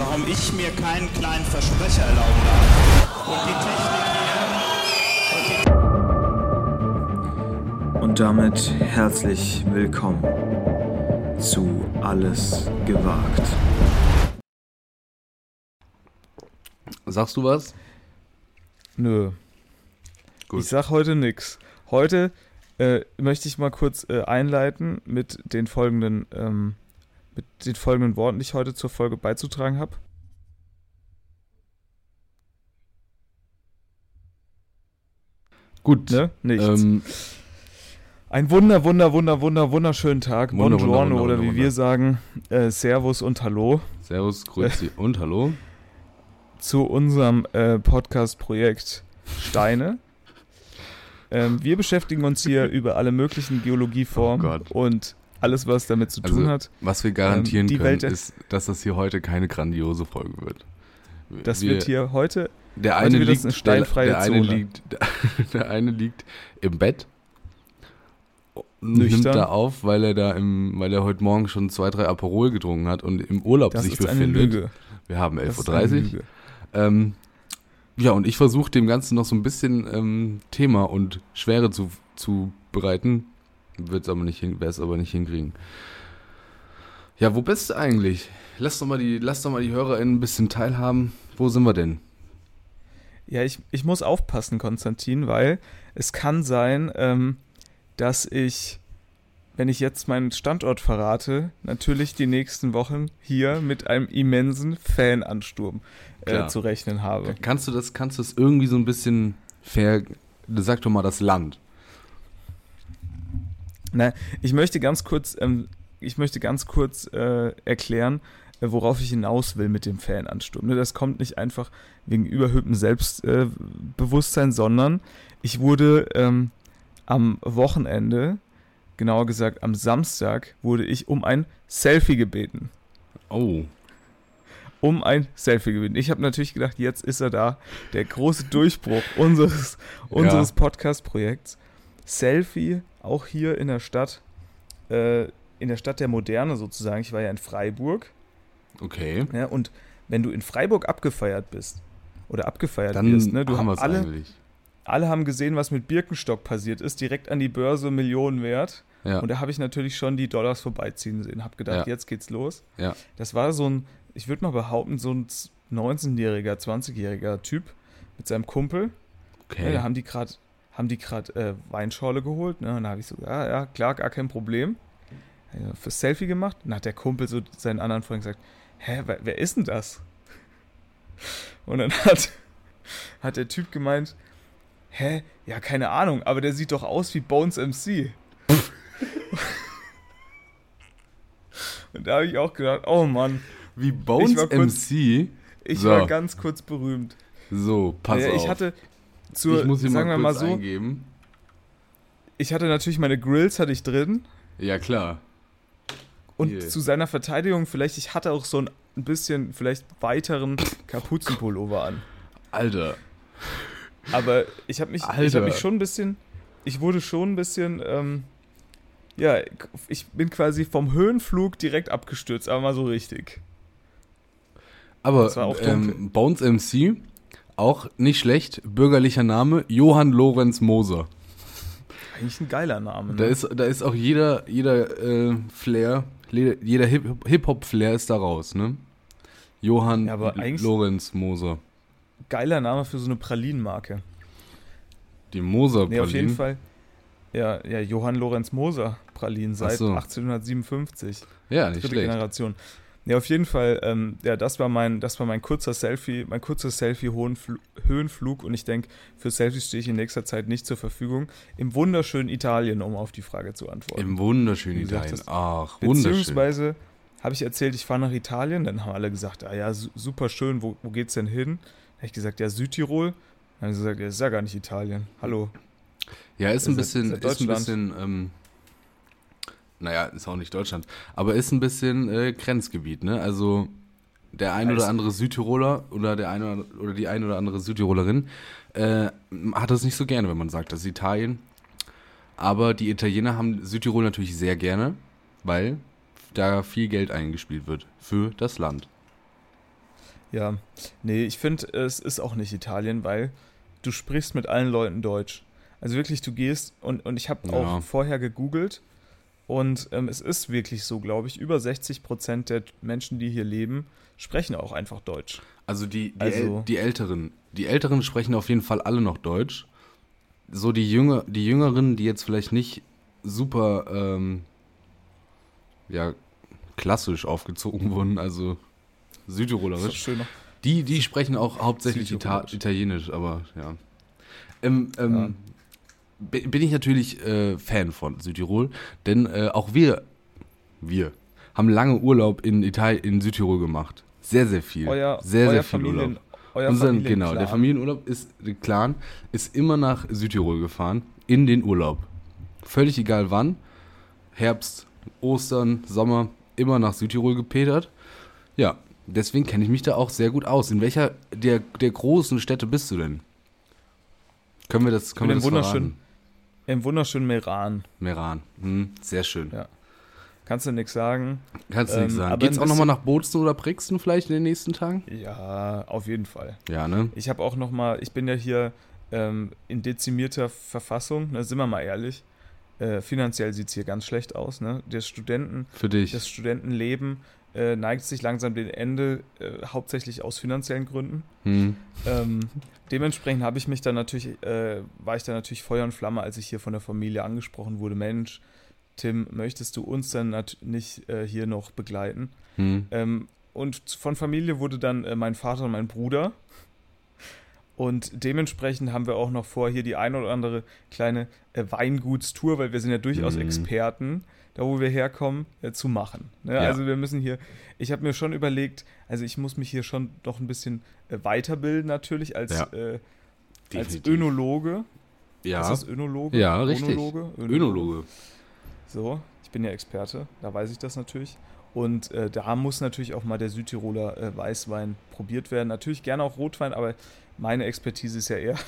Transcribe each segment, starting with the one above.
warum ich mir keinen kleinen Versprecher erlauben darf. Und die Technik hier. Und damit herzlich willkommen zu Alles gewagt. Sagst du was? Nö. Gut. Ich sag heute nix. Heute äh, möchte ich mal kurz äh, einleiten mit den folgenden, ähm, mit den folgenden Worten, die ich heute zur Folge beizutragen habe. Gut. Ne? Nichts. Ähm, Ein wunder, wunder, wunder, wunder, wunderschönen Tag. Wunder, Buongiorno wunder, oder wunder, wie wunder. wir sagen, äh, Servus und Hallo servus, grüezi und hallo. zu unserem äh, Podcast-Projekt Steine. ähm, wir beschäftigen uns hier über alle möglichen Geologieformen Oh und alles, was damit zu Also, tun hat. Was wir garantieren Ähm, können, ist, dass das hier heute keine grandiose Folge wird. Das Wir- wird hier heute der heute eine das liegt, eine steinfreie der, der eine liegt, der, der eine liegt im Bett, Nüchtern. nimmt da auf, weil er da im, weil er heute Morgen schon zwei, drei Aperol getrunken hat und im Urlaub Das sich ist eine befindet. Lüge. Wir haben Das 11.30 ist eine Uhr. Ähm, ja, und ich versuche dem Ganzen noch so ein bisschen ähm, Thema und Schwere zu, zu bereiten. Wird's aber nicht hin, werde es aber nicht hinkriegen. Ja, wo bist du eigentlich? Lass doch mal die, lass doch mal die HörerInnen ein bisschen teilhaben. Wo sind wir denn? Ja, ich, ich muss aufpassen, Konstantin, weil es kann sein, ähm, dass ich, wenn ich jetzt meinen Standort verrate, natürlich die nächsten Wochen hier mit einem immensen Fanansturm äh, zu rechnen habe. Kannst du das, kannst du das irgendwie so ein bisschen fair, sag doch mal das Land. Na, ich möchte ganz kurz, ähm, ich möchte ganz kurz äh, erklären, äh, worauf ich hinaus will mit dem Fanansturm. Ne, das kommt nicht einfach wegen überhöhtem Selbstbewusstsein, sondern ich wurde ähm, am Wochenende, genauer gesagt am Samstag, wurde ich um ein Selfie gebeten. Oh. Um ein Selfie gebeten. Ich habe natürlich gedacht, jetzt ist er da, der große Durchbruch unseres, unseres Podcast-Projekts. Selfie, auch hier in der Stadt, äh, in der Stadt der Moderne sozusagen. Ich war ja in Freiburg. Okay. Ja, und wenn du in Freiburg abgefeiert bist oder abgefeiert Dann wirst, ne, du haben alle, eigentlich. alle haben gesehen, was mit Birkenstock passiert ist, direkt an die Börse Millionen wert. Ja. Und da habe ich natürlich schon die Dollars vorbeiziehen sehen. Hab gedacht, Ja. jetzt geht's los. Ja. Das war so ein, ich würde mal behaupten, so ein 19-jähriger, 20-jähriger Typ mit seinem Kumpel. Ja, Okay. da haben die gerade haben die gerade äh, Weinschorle geholt, ne? Und da habe ich so, ja, ja, klar, gar kein Problem. Ja, fürs Selfie gemacht. Dann hat der Kumpel so seinen anderen Freund gesagt, hä, wer, wer ist denn das? Und dann hat, hat der Typ gemeint, hä, ja, keine Ahnung, aber der sieht doch aus wie Bones MC. Und da habe ich auch gedacht, oh Mann, Wie Bones Ich kurz- MC. ich So. war ganz kurz berühmt. So, pass Ja, auf. ich hatte zur, ich muss hier sagen mal wir mal so, eingeben. ich hatte natürlich meine Grills hatte ich drin Ja, klar. und Hier. zu seiner Verteidigung vielleicht ich hatte auch so ein bisschen vielleicht weiteren Kapuzenpullover an, Alter. aber ich habe mich ich habe mich schon ein bisschen ich wurde schon ein bisschen ähm, ja, ich bin quasi vom Höhenflug direkt abgestürzt, aber mal so richtig. Aber ähm, Bones MC, auch nicht schlecht. Bürgerlicher Name, Johann Lorenz Moser. Eigentlich ein geiler Name. Ne? Da ist, da ist auch jeder, jeder äh, Flair, jeder Hip- Hip-Hop-Flair ist da raus, ne? Johann Ja, Lorenz Moser. geiler Name für so eine Pralinenmarke. Die Moser Nee, auf jeden Fall. Ja, ja, Johann Lorenz Moser Pralinen seit so. 1857. Ja, nicht dritte schlecht. Generation. Ja, auf jeden Fall, ähm, ja, das war mein, das war mein kurzer Selfie, mein kurzer Selfie-Höhenflug und ich denke, für Selfies stehe ich in nächster Zeit nicht zur Verfügung. Im wunderschönen Italien, um auf die Frage zu antworten. Im wunderschönen Italien. das- Ach, wunderschön. Beziehungsweise habe ich erzählt, ich fahre nach Italien, dann haben alle gesagt, ah ja, su super schön, wo, wo geht's denn hin? Habe ich gesagt, ja, Südtirol. Dann haben sie gesagt, ja, ist ja gar nicht Italien. Hallo. Ja, ist ein bisschen, ist ein bisschen, ähm, naja, ist auch nicht Deutschland, aber ist ein bisschen äh, Grenzgebiet, ne? Also der ein oder andere Südtiroler oder der eine oder, oder die ein oder andere Südtirolerin äh, hat das nicht so gerne, wenn man sagt, das ist Italien. Aber die Italiener haben Südtirol natürlich sehr gerne, weil da viel Geld eingespielt wird für das Land. Ja, nee, ich finde, es ist auch nicht Italien, weil du sprichst mit allen Leuten Deutsch. Also wirklich, du gehst und, und ich habe Ja. auch vorher gegoogelt und ähm, es ist wirklich so, glaube ich, über 60 Prozent der Menschen, die hier leben, sprechen auch einfach Deutsch. Also die, die, Also- El die Älteren. Die Älteren sprechen auf jeden Fall alle noch Deutsch. So die, Jünger, die Jüngeren, die jetzt vielleicht nicht super ähm, ja, klassisch aufgezogen wurden, also südtirolerisch, schön. die, die sprechen auch hauptsächlich Ita. Italienisch, aber ja. Ähm, ähm, Bin ich natürlich äh, Fan von Südtirol, denn äh, auch wir, wir, haben lange Urlaub in, Ital in Südtirol gemacht. Sehr, sehr viel. Euer, sehr, euer sehr viel Familien, Urlaub. Euer Unseren, genau, Familienclan. der Familienurlaub ist, der Clan ist immer nach Südtirol gefahren, in den Urlaub. Völlig egal wann, Herbst, Ostern, Sommer, immer nach Südtirol gepetert. Ja, deswegen kenne ich mich da auch sehr gut aus. In welcher der, der großen Städte bist du denn? Können wir das, können wir das verraten? Im wunderschönen Meran. Meran. Hm, sehr schön. Ja. Kannst du nichts sagen? Kannst du nicht Ähm, sagen. aber Geht's auch nochmal nach Bozen oder Brixen vielleicht in den nächsten Tagen? Ja, auf jeden Fall. Ja, ne? Ich habe auch noch mal, ich bin ja hier ähm, in dezimierter Verfassung, ne, sind wir mal ehrlich. Äh, finanziell sieht es hier ganz schlecht aus. Ne? Das, Studenten, Für dich. das Studentenleben äh, neigt sich langsam dem Ende, äh, hauptsächlich aus finanziellen Gründen. Hm. Ähm, dementsprechend habe ich mich dann natürlich, äh, war ich dann natürlich Feuer und Flamme, als ich hier von der Familie angesprochen wurde. Mensch, Tim, möchtest du uns dann nicht äh, hier noch begleiten? Hm. Ähm, und von Familie wurde dann äh, mein Vater und mein Bruder. Und dementsprechend haben wir auch noch vor, hier die ein oder andere kleine äh, Weingutstour, weil wir sind ja durchaus Mhm. Experten, da wo wir herkommen, äh, zu machen. Ne? Ja. Also wir müssen hier, ich habe mir schon überlegt, also ich muss mich hier schon noch ein bisschen äh, weiterbilden natürlich als, Ja. äh, als. Önologe. Ja. Ist das Önologe? Ja, richtig. Önologe? Önologe. So, ich bin ja Experte, da weiß ich das natürlich. Und äh, da muss natürlich auch mal der Südtiroler äh, Weißwein probiert werden. Natürlich gerne auch Rotwein, aber meine Expertise ist ja eher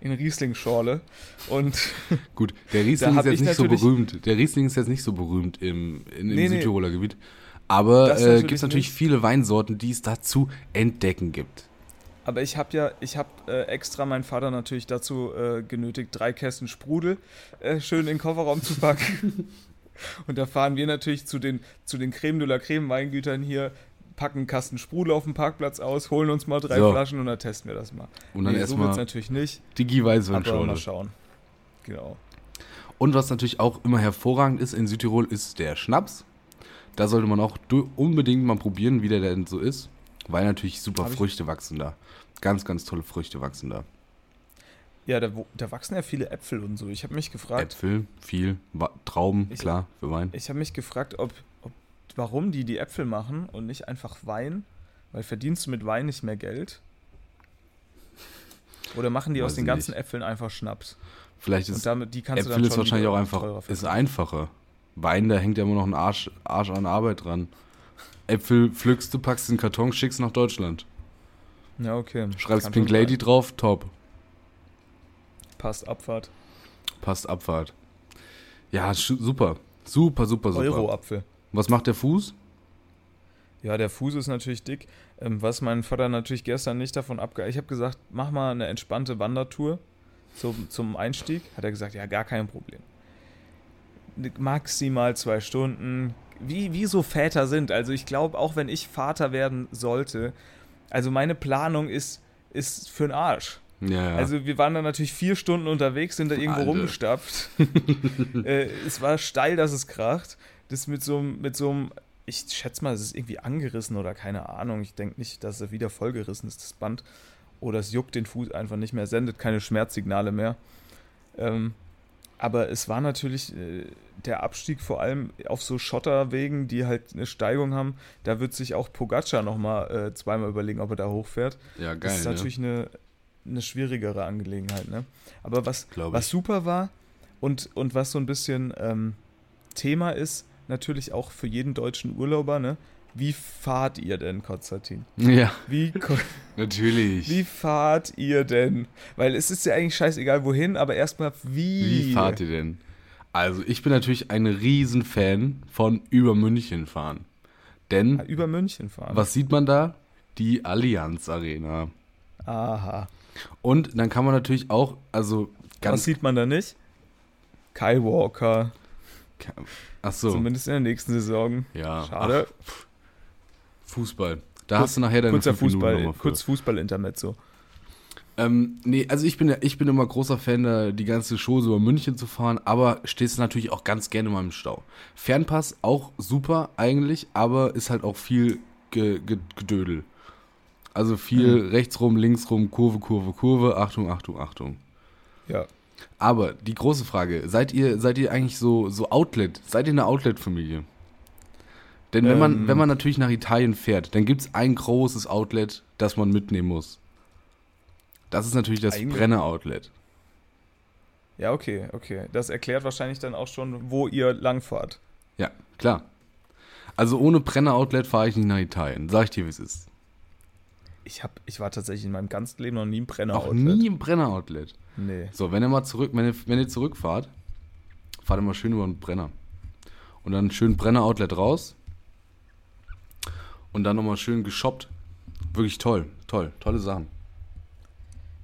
in Riesling-Schorle. Und Gut, der Riesling ist jetzt ich nicht so berühmt. Der Riesling ist jetzt nicht so berühmt im, in, im Nee, nee. Südtiroler Gebiet. Aber äh, gibt es natürlich nicht. viele Weinsorten, die es da zu entdecken gibt. aber ich habe ja, ich habe äh, extra meinen Vater natürlich dazu äh, genötigt, drei Kästen Sprudel äh, schön in den Kofferraum zu packen. Und da fahren wir natürlich zu den, zu den Creme de la Creme Weingütern hier, packen einen Kasten Sprudel auf dem Parkplatz aus, holen uns mal drei So. Flaschen und dann testen wir das mal. Und dann Nee, so wird es erstmal natürlich nicht, die aber Weißweinschorle. mal schauen. Genau. Und was natürlich auch immer hervorragend ist in Südtirol, ist der Schnaps. Da sollte man auch unbedingt mal probieren, wie der denn so ist. Weil natürlich super Hab Früchte wachsen da. Ganz, ganz tolle Früchte wachsen da. Ja, da, da wachsen ja viele Äpfel und so. Ich habe mich gefragt, Äpfel, viel, Trauben, Ich- klar, für Wein. ich habe mich gefragt, ob, warum die die Äpfel machen und nicht einfach Wein, weil verdienst du mit Wein nicht mehr Geld? Oder machen die Weiß aus den ganzen nicht. Äpfeln einfach Schnaps? Vielleicht Und ist damit die kannst du Äpfel dann ist wahrscheinlich auch einfach, ist einfacher. Wein, da hängt ja immer noch ein Arsch, Arsch an Arbeit dran. Äpfel pflückst du, packst in den Karton, schickst nach Deutschland. Ja, okay. Schreibst Kann Pink Lady sein. drauf, top. Passt, Abfahrt. Passt Abfahrt. Ja, super. Super, super, super. Euro-Apfel. Was macht der Fuß? Ja, der Fuß ist natürlich dick. Ähm, was mein Vater natürlich gestern nicht davon abge... Ich habe gesagt, mach mal eine entspannte Wandertour zum, zum Einstieg. Hat er gesagt, ja, gar kein Problem. Maximal zwei Stunden. Wie, wie so Väter sind. Also ich glaube, auch wenn ich Vater werden sollte, also meine Planung ist, ist für den Arsch. Ja, ja. Also wir waren dann natürlich vier Stunden unterwegs, sind da irgendwo Alter. rumgestapft. äh, es war steil, dass es kracht. Das mit so einem, mit so einem, ich schätze mal, es ist irgendwie angerissen oder keine Ahnung. Ich denke nicht, dass es wieder vollgerissen ist, das Band. Oder es juckt den Fuß einfach nicht mehr, sendet keine Schmerzsignale mehr. Ähm, aber es war natürlich äh, der Abstieg vor allem auf so Schotterwegen, die halt eine Steigung haben. Da wird sich auch Pogacar nochmal äh, zweimal überlegen, ob er da hochfährt. ja, Das geil. ist ne? natürlich eine, eine schwierigere Angelegenheit, ne? Aber was, was super war und, und was so ein bisschen ähm, Thema ist, natürlich auch für jeden deutschen Urlauber, ne? Wie fahrt ihr denn, Konstantin? Ja, Wie, natürlich. wie fahrt ihr denn? Weil es ist ja eigentlich scheißegal wohin, aber erstmal wie. Wie fahrt ihr denn? Also, ich bin natürlich ein Riesenfan von über München fahren. Denn, Über München fahren. was sieht man da? Die Allianz Arena. Aha. Und dann kann man natürlich auch, also Was ganz. sieht man da nicht? Kyle Walker. Ach so, Zumindest in der nächsten Saison. ja. Schade. Ach, Fußball. Da Kurz- hast du nachher deine Kurzer Fußball, kurz Fußball-Intermezzo. Ähm, nee, also ich bin, ja- ich bin immer großer Fan, da die ganze Show so über München zu fahren, aber stehst natürlich auch ganz gerne mal im Stau. Fernpass auch super eigentlich, aber ist halt auch viel ge, ge, Gedödel. Also viel Mhm. rechts rum, links rum, Kurve, Kurve, Kurve, Achtung, Achtung, Achtung. Ja. Aber die große Frage, seid ihr, seid ihr eigentlich so, so Outlet? Seid ihr eine Outlet-Familie? Denn wenn man, Ähm. wenn man natürlich nach Italien fährt, dann gibt es ein großes Outlet, das man mitnehmen muss. Das ist natürlich das Eigentlich- Brenner-Outlet. Ja, okay, okay. Das erklärt wahrscheinlich dann auch schon, wo ihr langfahrt. Ja, klar. Also ohne Brenner-Outlet fahre ich nicht nach Italien. Sag ich dir, wie es ist. Ich, hab, ich war tatsächlich in meinem ganzen Leben noch nie im brenner Auch nie im Brenner-Outlet. Nee. So, wenn ihr mal zurück, wenn ihr, wenn ihr zurückfahrt, fahrt ihr mal schön über den Brenner. Und dann schön Brenner-Outlet raus. Und dann nochmal schön geshoppt. Wirklich toll, toll, tolle Sachen.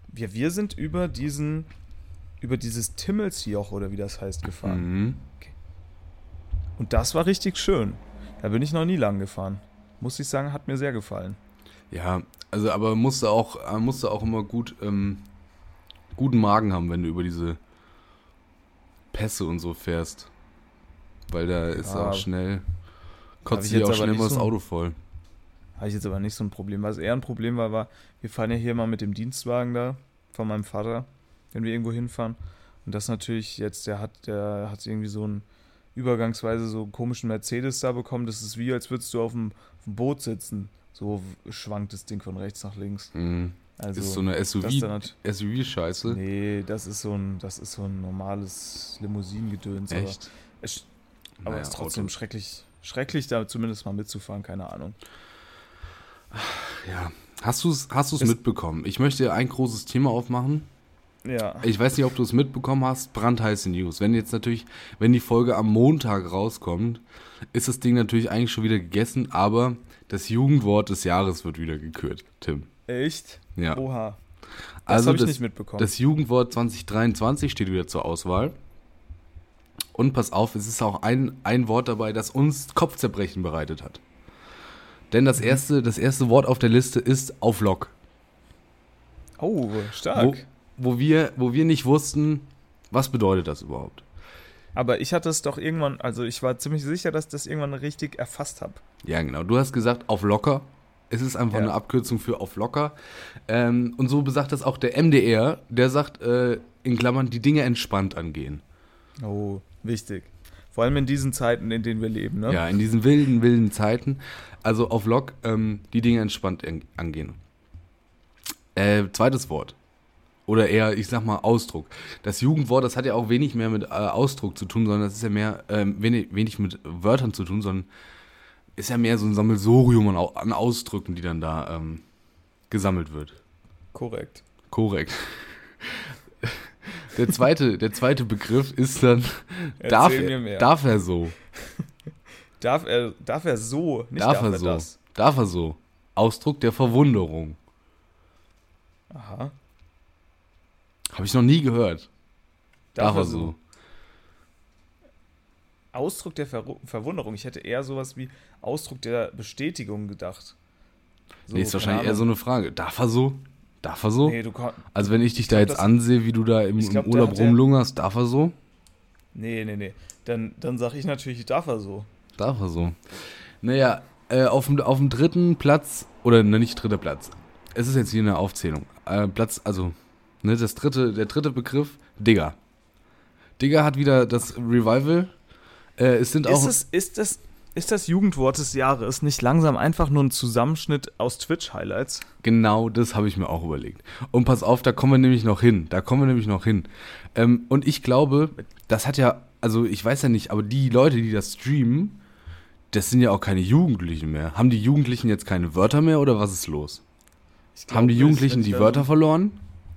Wir, wir sind über diesen, über dieses Timmelsjoch oder wie das heißt gefahren. Mhm. Und das war richtig schön. Da bin ich noch nie lang gefahren. Muss ich sagen, hat mir sehr gefallen. Ja, also aber musst du auch, äh, musst du auch immer gut, ähm, guten Magen haben, wenn du über diese Pässe und so fährst. Weil da ist Ja. auch schnell, kotzt dir auch schnell mal das so- Auto voll. Habe ich jetzt aber nicht so ein Problem. Was eher ein Problem war, war, wir fahren ja hier mal mit dem Dienstwagen da von meinem Vater, wenn wir irgendwo hinfahren. Und das natürlich jetzt, der hat, der hat irgendwie so einen übergangsweise so einen komischen Mercedes da bekommen. Das ist wie, als würdest du auf dem, auf dem Boot sitzen. So schwankt das Ding von rechts nach links. Mhm. Also ist so eine das SUV, SUV-Scheiße. Nee, das ist so ein, das ist so ein normales Limousinengedöns. aber Echt? Es, aber Naja, ist trotzdem Auto. schrecklich, schrecklich, da zumindest mal mitzufahren, keine Ahnung. Ja. Hast du es hast du's Es- mitbekommen? Ich möchte ein großes Thema aufmachen. Ja. Ich weiß nicht, ob du es mitbekommen hast. Brandheiße News. Wenn jetzt natürlich, wenn die Folge am Montag rauskommt, ist das Ding natürlich eigentlich schon wieder gegessen, aber das Jugendwort des Jahres wird wieder gekürt, Tim. Echt? Ja. Oha. Das Also habe ich das- nicht mitbekommen. Das Jugendwort 2023 steht wieder zur Auswahl. Und pass auf, es ist auch ein, ein Wort dabei, das uns Kopfzerbrechen bereitet hat. Denn Mhm. das erste, das erste Wort auf der Liste ist auf Lock. oh, Wo, stark. wo, wir, wo wir nicht wussten, was bedeutet das überhaupt. Aber ich hatte es doch irgendwann, also ich war ziemlich sicher, dass ich das irgendwann richtig erfasst habe. Ja, genau. Du hast gesagt, auf locker. Es ist einfach Ja. eine Abkürzung für auf locker. Ähm, und so besagt das auch der MDR. Der sagt äh, in Klammern, die Dinge entspannt angehen. Oh, wichtig. Vor allem in diesen Zeiten, in denen wir leben, ne? Ja, in diesen wilden, wilden Zeiten. Also auf Lock ähm, die Dinge entspannt an- angehen. Äh, zweites Wort. Oder eher, ich sag mal, Ausdruck. Das Jugendwort, das hat ja auch wenig mehr mit äh, Ausdruck zu tun, sondern das ist ja mehr, ähm, wenig, wenig mit Wörtern zu tun, sondern ist ja mehr so ein Sammelsurium an, an Ausdrücken, die dann da ähm, gesammelt wird. Korrekt. Korrekt. Der zweite, der zweite Begriff ist dann, Erzähl darf er, darf er so? Darf er, darf er so, nicht darf, darf, er er so? das? Darf er so? Ausdruck der Verwunderung. Aha. Habe ich noch nie gehört. Darf, er so? Ausdruck der Ver Verwunderung. Ich hätte eher sowas wie Ausdruck der Bestätigung gedacht. So, nee, ist wahrscheinlich eher so eine Frage. Darf er so? Darf er so? Nee, du also wenn ich dich da glaub, jetzt das- ansehe, wie du da im, Ich im glaub, da Urlaub er- rumlungerst, darf er so? nee, nee, nee. Dann, dann sag ich natürlich, darf er so. Darf er so. Naja, äh, auf, dem, auf dem dritten Platz, oder ne, nicht dritter Platz. Es ist jetzt hier eine Aufzählung. Äh, Platz, also, ne, das dritte, der dritte Begriff, Digger. Digger hat wieder das Revival. Äh, es sind auch. Ist, es, ist, das, ist das Jugendwort des Jahres nicht langsam einfach nur ein Zusammenschnitt aus Twitch-Highlights? Genau, das habe ich mir auch überlegt. Und pass auf, da kommen wir nämlich noch hin. Da kommen wir nämlich noch hin. Ähm, und ich glaube, das hat ja, also ich weiß ja nicht, aber die Leute, die das streamen, das sind ja auch keine Jugendlichen mehr. Haben die Jugendlichen jetzt keine Wörter mehr oder was ist los? Glaub Haben die Jugendlichen die Wörter verloren?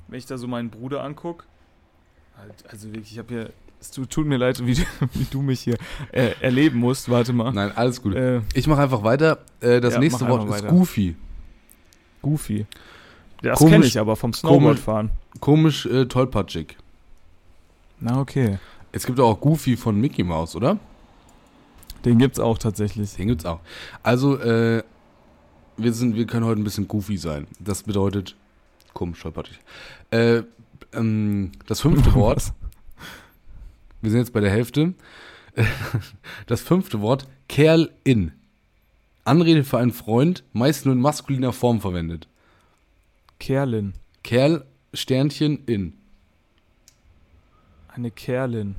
Wenn ich da so meinen Bruder angucke, halt, also wirklich, ich habe hier Es tu- tut mir leid, wie, du- wie du mich hier äh, erleben musst. Warte mal. Nein, alles gut. Äh, Ich mache einfach weiter. Äh, das Ja, nächste Wort ist. Goofy. Goofy. Das Komisch- kenne ich aber vom Snowboardfahren. Komisch äh, tollpatschig. Na, okay. Es gibt auch Goofy von Mickey Mouse, oder? Den gibt's auch tatsächlich. Den gibt's auch. Also, äh, wir, sind, wir können heute ein bisschen goofy sein. Das bedeutet, komisch, tollpatschig. Äh, ähm, das fünfte Wort, wir sind jetzt bei der Hälfte. Das fünfte Wort, Kerl in. Anrede für einen Freund, meist nur in maskuliner Form verwendet. Kerlin. Kerl, Sternchen, in. Eine Kerlin.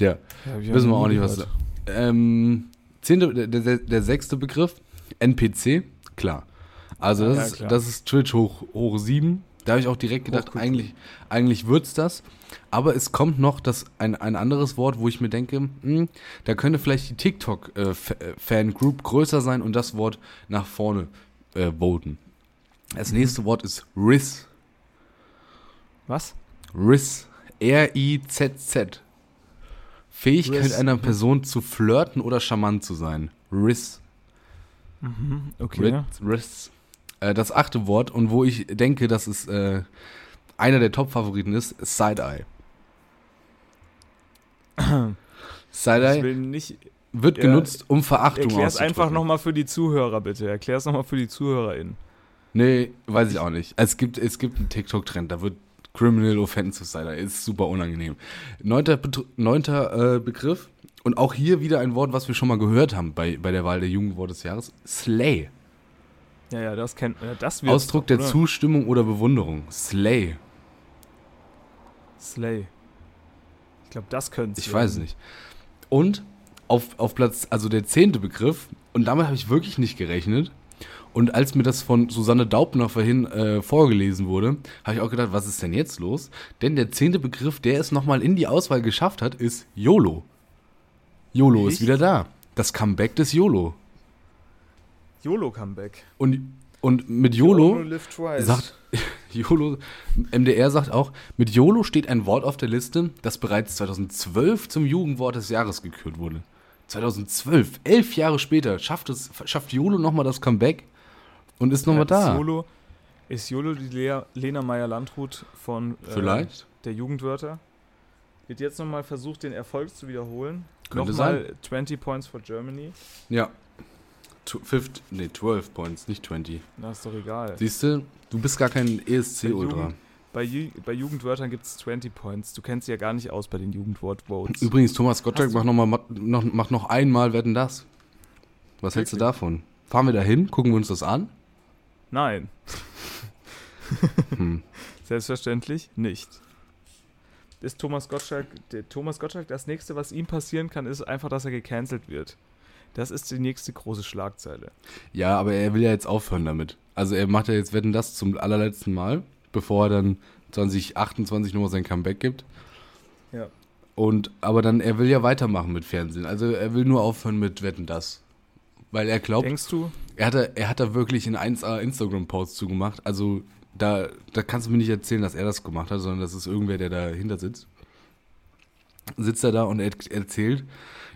Der. Ja, Wissen wir auch nicht, was. Ähm, zehnte, der, der, der sechste Begriff, NPC, klar. Also das, ja, ist, klar. das ist Twitch hoch, hoch 7. Da habe ich auch direkt gedacht, Hochkultur. eigentlich, eigentlich wird's das. Aber es kommt noch das, ein, ein anderes Wort, wo ich mir denke, hm, da könnte vielleicht die TikTok-Fan-Group größer sein und das Wort nach vorne äh, voten. Das Mhm. nächste Wort ist Riz. Was? Riz. R-I-Z-Z. Fähigkeit Riz. einer Person zu flirten oder charmant zu sein. Riz. Mhm, okay. Riz. Riz. Äh, das achte Wort und wo ich denke, dass es äh, einer der Top-Favoriten ist, Side-Eye. Ich Side-Eye nicht. wird Ja, genutzt, um Verachtung Erklär's einfach auszudrücken. nochmal für die Zuhörer, bitte. Erklär's nochmal für die ZuhörerInnen. Nee, weiß ich auch nicht. Es gibt, es gibt einen TikTok-Trend, da wird Criminal Offensive Side-Eye. Ist super unangenehm. Neunter, neunter äh, Begriff und auch hier wieder ein Wort, was wir schon mal gehört haben bei, bei der Wahl der Jugendwort des Jahres. Slay. Ja, ja, das kennt äh, das Ausdruck der oder? Zustimmung oder Bewunderung. Slay. Slay. Ich glaube, das könnte Ich weiß es nicht. Und auf, auf Platz, also der zehnte Begriff, und damit habe ich wirklich nicht gerechnet. Und als mir das von Susanne Daubner vorhin äh, vorgelesen wurde, habe ich auch gedacht, was ist denn jetzt los? Denn der zehnte Begriff, der es nochmal in die Auswahl geschafft hat, ist YOLO. YOLO ist Echt? wieder da. Das Comeback des YOLO. YOLO-Comeback. Und, und mit YOLO live twice. sagt YOLO, MDR sagt auch, mit YOLO steht ein Wort auf der Liste, das bereits 2012 zum Jugendwort des Jahres gekürt wurde. 2012, elf Jahre später, schafft es, schafft YOLO nochmal das Comeback und ist nochmal Ist da. YOLO, ist YOLO die Lea, Lena Meyer-Landrut von äh, Vielleicht. der Jugendwörter? Wird jetzt nochmal versucht, den Erfolg zu wiederholen. Könnte nochmal 20 Points for Germany. Ja. Tw- Fifth, nee, 12 Points, nicht 20. Na, ist doch egal. Siehst du, du bist gar kein ESC-Ultra. Bei, Ju bei Jugendwörtern gibt es 20 Points. Du kennst sie ja gar nicht aus bei den Jugendwort-Votes. Übrigens, Thomas Gottschalk macht noch, mal, noch, macht noch einmal Wetten das. Was hältst du davon? Fahren wir da hin, gucken wir uns das an? Nein, Hm. selbstverständlich nicht. Ist Thomas Gottschalk, der Thomas Gottschalk, das nächste, was ihm passieren kann, ist einfach, dass er gecancelt wird. Das ist die nächste große Schlagzeile. Ja, aber er will ja jetzt aufhören damit. Also er macht ja jetzt Wetten das zum allerletzten Mal, bevor er dann 2028 nochmal sein Comeback gibt. Ja. Und, aber dann, er will ja weitermachen mit Fernsehen. Also er will nur aufhören mit Wetten das. Weil er glaubt, Denkst du? er hat, da, er hat da wirklich einen 1A Instagram-Post zugemacht. Also da, da kannst du mir nicht erzählen, dass er das gemacht hat, sondern das ist irgendwer, der dahinter sitzt. Sitzt er da und er erzählt,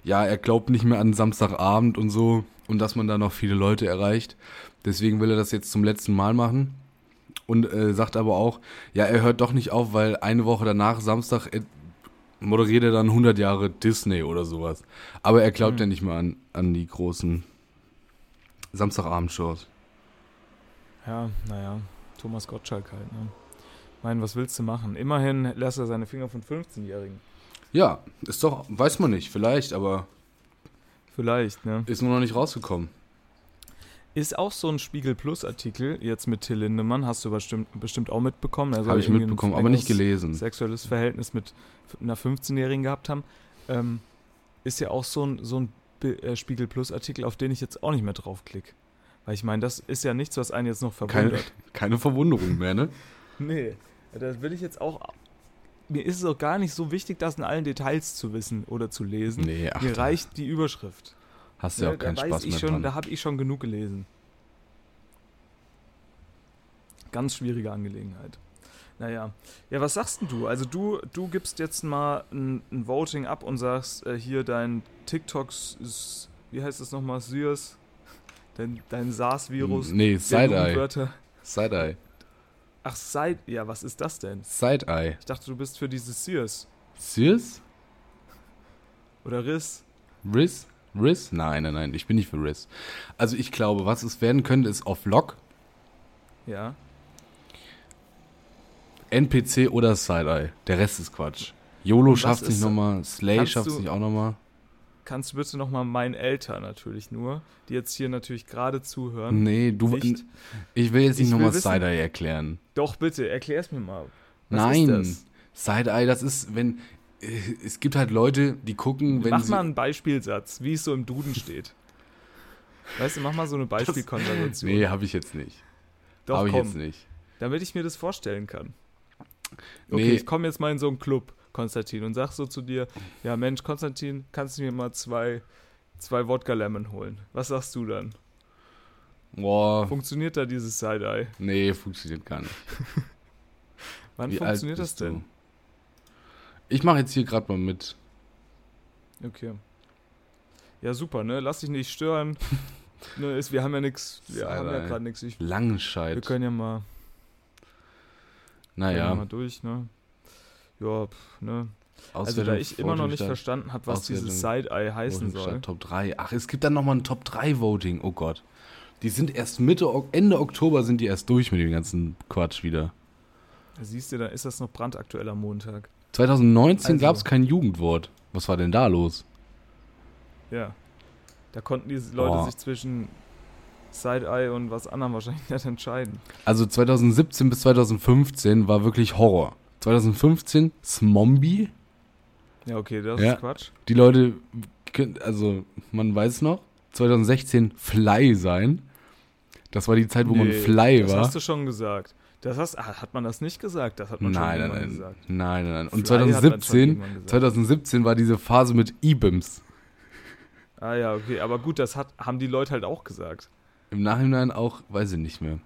ja, er glaubt nicht mehr an Samstagabend und so und dass man da noch viele Leute erreicht. Deswegen will er das jetzt zum letzten Mal machen. Und äh, sagt aber auch, ja, er hört doch nicht auf, weil eine Woche danach, Samstag, äh, moderiert er dann 100 Jahre Disney oder sowas. Aber er glaubt Hm. ja nicht mehr an, an die großen Samstagabend-Shows. Ja, naja, Thomas Gottschalk halt, ne? Ich meine, was willst du machen? Immerhin lässt er seine Finger von 15-Jährigen. Ja, ist doch, weiß man nicht, vielleicht, aber Vielleicht, ne? ist nur noch nicht rausgekommen. Ist auch so ein Spiegel Plus Artikel jetzt mit Till Lindemann, hast du bestimmt, bestimmt auch mitbekommen. Habe ich mitbekommen, aber nicht gelesen. Sexuelles Verhältnis mit einer 15-Jährigen gehabt haben. Ähm, ist ja auch so ein, so ein äh, Spiegel Plus Artikel, auf den ich jetzt auch nicht mehr draufklicke. Weil ich meine, das ist ja nichts, was einen jetzt noch Keine, verwundert. keine Verwunderung mehr, ne? Nee, das will ich jetzt auch. Mir ist es auch gar nicht so wichtig, das in allen Details zu wissen oder zu lesen. Nee, ach, Mir reicht die Überschrift. hast du ja auch keinen weiß Spaß ich mehr schon, dran. Da habe ich schon genug gelesen. Ganz schwierige Angelegenheit. Naja. Ja, was sagst denn du? Also du, du gibst jetzt mal ein, ein Voting ab und sagst äh, hier dein TikToks, wie heißt das nochmal, Syrs? Dein, dein SARS-Virus. Nee, Side-Eye. Side-Eye. Ach, Side, ja, was ist das denn? Side-Eye. Ich dachte, du bist für dieses Syrs. Sears? Oder Riss. Riz? Riz? Nein, nein, nein, ich bin nicht für Riz. Also ich glaube, was es werden könnte, ist auf Lock, Ja. NPC oder Side-Eye. Der Rest ist Quatsch. YOLO schafft nicht ist- nochmal, Slay schafft nicht auch nochmal. Kannst du bitte nochmal meinen Eltern natürlich nur, die jetzt hier natürlich gerade zuhören. Nee, du, Nicht? ich will jetzt nicht nochmal Side-Eye erklären. Doch, bitte, erklär's mir mal. Was Nein, Side-Eye, das ist, wenn, äh, es gibt halt Leute, die gucken, wenn Mach mal einen Beispielsatz, wie es so im Duden steht. Weißt du, mach mal so eine Beispielkonversation. nee, habe ich jetzt nicht. Doch, habe ich komm, jetzt nicht. damit ich mir das vorstellen kann. Okay, Nee. ich komme jetzt mal in so einen Club, Konstantin, und sag so zu dir, ja Mensch, Konstantin, kannst du mir mal zwei, zwei Wodka Lemon holen? Was sagst du dann? Boah, Funktioniert da dieses Side-Eye? nee, funktioniert gar nicht. Wann Wie funktioniert das du? denn? Ich mache jetzt hier gerade mal mit. Okay. Ja, super, ne? Lass dich nicht stören. ne, ist, wir haben ja nichts, wir haben ja gerade nichts. Wir Langenscheid. können ja mal, können ja Naja, mal durch, ne? Ja, pf, ne? Also da ich immer noch nicht verstanden habe, was dieses Side-Eye heißen Voting soll. Top 3. Ach, es gibt dann nochmal ein Top 3 Voting. Oh Gott. Die sind erst Mitte, Ende Oktober sind die erst durch mit dem ganzen Quatsch wieder. Da siehst du, da ist das noch brandaktuell am Montag. 2019 Also- gab es kein Jugendwort. Was war denn da los? Ja. Da konnten die Leute Boah. sich zwischen Side-Eye und was anderem wahrscheinlich nicht entscheiden. Also 2017 bis 2015 war wirklich Horror. 2015 Smombie. Ja, okay, das Ja. ist Quatsch. Die Leute, also man weiß noch. 2016 Fly sein. Das war die Zeit, wo man Nee, Fly das war. hast du schon gesagt. Das hast, ah, hat man das nicht gesagt? Das hat man Nein, schon nein, nein, gesagt. nein, nein, nein. Und Fly hat man schon 2017, irgendwann gesagt. 2017 war diese Phase mit E-Bims. Ah ja, okay, aber gut, das hat, haben die Leute halt auch gesagt. Im Nachhinein auch, weiß ich nicht mehr.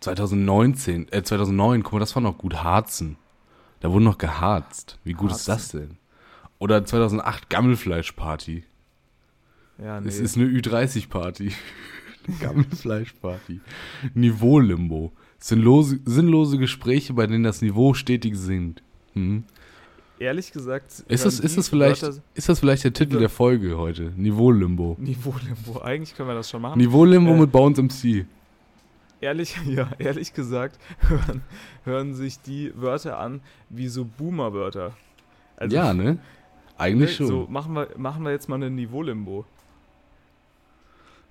2019, äh 2009, guck mal, das war noch gut, Harzen. Da wurde noch geharzt. Wie gut ist das denn? Oder 2008 Gammelfleischparty. Ja, nee. Es ist eine Ü30-Party. Gammelfleischparty. Niveau-Limbo. Sinnlose, sinnlose Gespräche, bei denen das Niveau stetig sinkt. Hm. Ehrlich gesagt. Ist, das, ist, das vielleicht, Wörter- ist das vielleicht der Titel der Folge heute? Niveau-Limbo. Niveau-Limbo. Eigentlich können wir das schon machen. Niveau-Limbo Äh, mit Bones MC. Ehrlich, ja, ehrlich gesagt hören, hören sich die Wörter an wie so Boomer-Wörter. Also, ja, ne? Eigentlich ne, schon. So, machen wir, machen wir jetzt mal eine Niveau-Limbo.